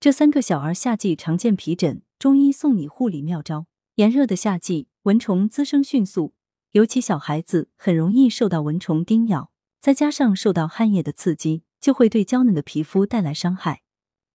这三个小儿夏季常见皮疹，中医送你护理妙招。炎热的夏季，蚊虫滋生迅速，尤其小孩子很容易受到蚊虫叮咬，再加上受到汗液的刺激，就会对娇嫩的皮肤带来伤害，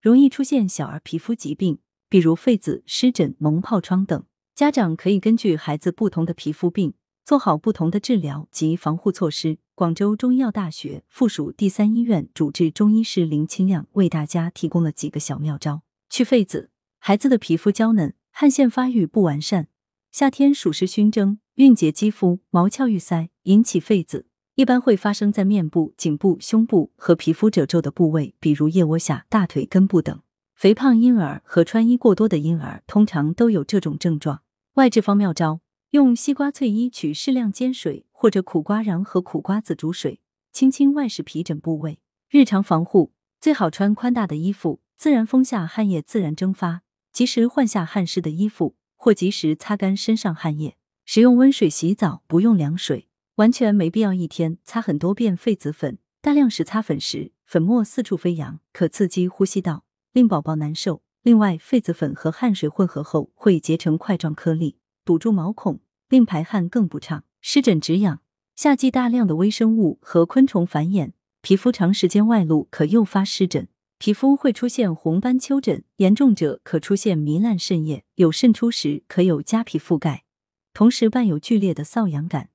容易出现小儿皮肤疾病，比如痱子、湿疹、脓疱疮等。家长可以根据孩子不同的皮肤病，做好不同的治疗及防护措施。广州中医药大学附属第三医院主治中医师林清亮为大家提供了几个小妙招：去痱子。孩子的皮肤娇嫩，汗腺发育不完善，夏天暑湿熏蒸，蕴结肌肤，毛窍郁塞，引起痱子。一般会发生在面部、颈部、胸部和皮肤褶皱的部位，比如腋窝下、大腿根部等。肥胖婴儿和穿衣过多的婴儿通常都有这种症状。外治方妙招：用西瓜翠衣取适量煎水。或者苦瓜瓤和苦瓜子煮水，轻轻外视皮疹部位。日常防护最好穿宽大的衣服，自然风下汗液自然蒸发，及时换下汗湿的衣服，或及时擦干身上汗液。使用温水洗澡，不用凉水，完全没必要一天擦很多遍痱子粉。大量时擦粉时，粉末四处飞扬，可刺激呼吸道，令宝宝难受。另外，痱子粉和汗水混合后会结成块状颗粒，堵住毛孔，令排汗更不畅。湿疹止痒，夏季大量的微生物和昆虫繁衍，皮肤长时间外露可诱发湿疹，皮肤会出现红斑丘疹，严重者可出现糜烂渗液，有渗出时可有痂皮覆盖，同时伴有剧烈的瘙痒感。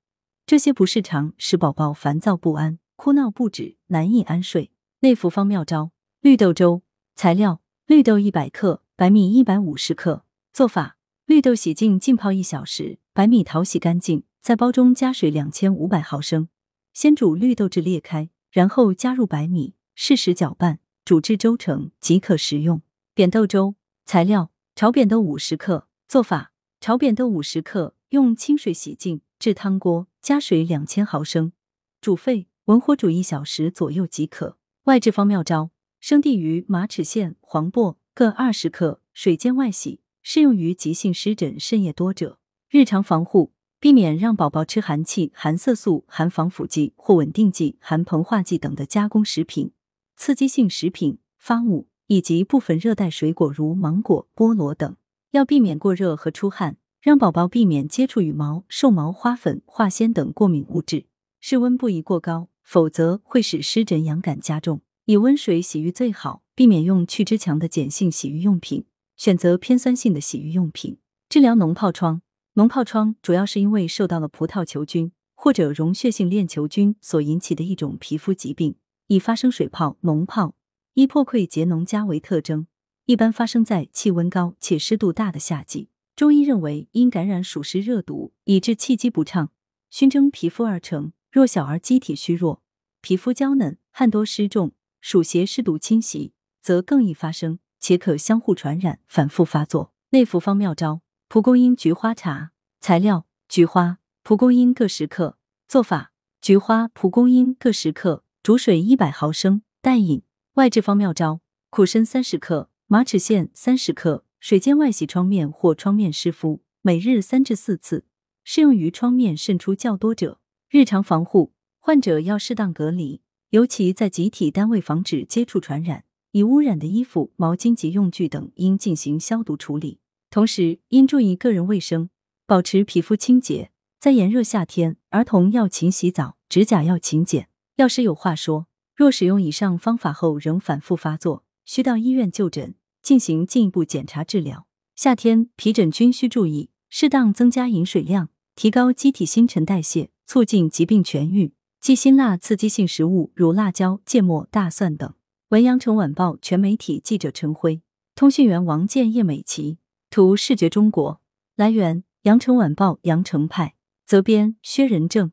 这些不适常使宝宝烦躁不安、哭闹不止、难以安睡。内服方妙招：绿豆粥。材料：绿豆一百克，白米一百五十克。做法：绿豆洗净浸泡一小时。白米淘洗干净，在煲中加水两千五百毫升，先煮绿豆至裂开，然后加入白米，适时搅拌，煮至粥成即可食用。扁豆粥材料：炒扁豆五十克。做法：炒扁豆五十克，用清水洗净，至汤锅，加水两千毫升，煮沸，文火煮一小时左右即可。外治方妙招：生地鱼、马齿苋、黄柏各二十克，水煎外洗，适用于急性湿疹渗液多者。日常防护，避免让宝宝吃含气、含色素、含防腐剂或稳定剂、含膨化剂等的加工食品、刺激性食品、发物以及部分热带水果如芒果、菠萝等。要避免过热和出汗，让宝宝避免接触羽毛、兽毛、花粉、化纤等过敏物质。室温不宜过高，否则会使湿疹痒感加重。以温水洗浴最好，避免用去脂强的碱性洗浴用品，选择偏酸性的洗浴用品。治疗脓疱疮。脓疱疮主要是因为受到了葡萄球菌或者溶血性链球菌所引起的一种皮肤疾病，以发生水泡、脓疱、易破溃结脓痂为特征，一般发生在气温高且湿度大的夏季。中医认为，因感染暑湿热毒，以致气机不畅、熏蒸皮肤而成。若小儿机体虚弱、皮肤娇嫩、汗多湿重、暑邪湿毒侵袭，则更易发生，且可相互传染，反复发作。内服方妙招。蒲公英菊花茶材料：菊花、蒲公英各十克。做法：菊花、蒲公英各十克，煮水一百毫升，淡饮。外治方妙招：苦参三十克，马齿苋三十克，水煎外洗创面或创面湿敷，每日三至四次，适用于创面渗出较多者。日常防护，患者要适当隔离，尤其在集体单位防止接触传染。已污染的衣服、毛巾及用具等应进行消毒处理。同时，应注意个人卫生，保持皮肤清洁。在炎热夏天，儿童要勤洗澡，指甲要勤剪。药师有话说：若使用以上方法后仍反复发作，需到医院就诊，进行进一步检查治疗。夏天皮疹均需注意适当增加饮水量，提高机体新陈代谢，促进疾病痊愈。忌辛辣刺激性食物，如辣椒、芥末、大蒜等。文阳城晚报全媒体记者陈辉，通讯员王建、叶美琪。图视觉中国来源：羊城晚报羊城派，责编：薛仁正。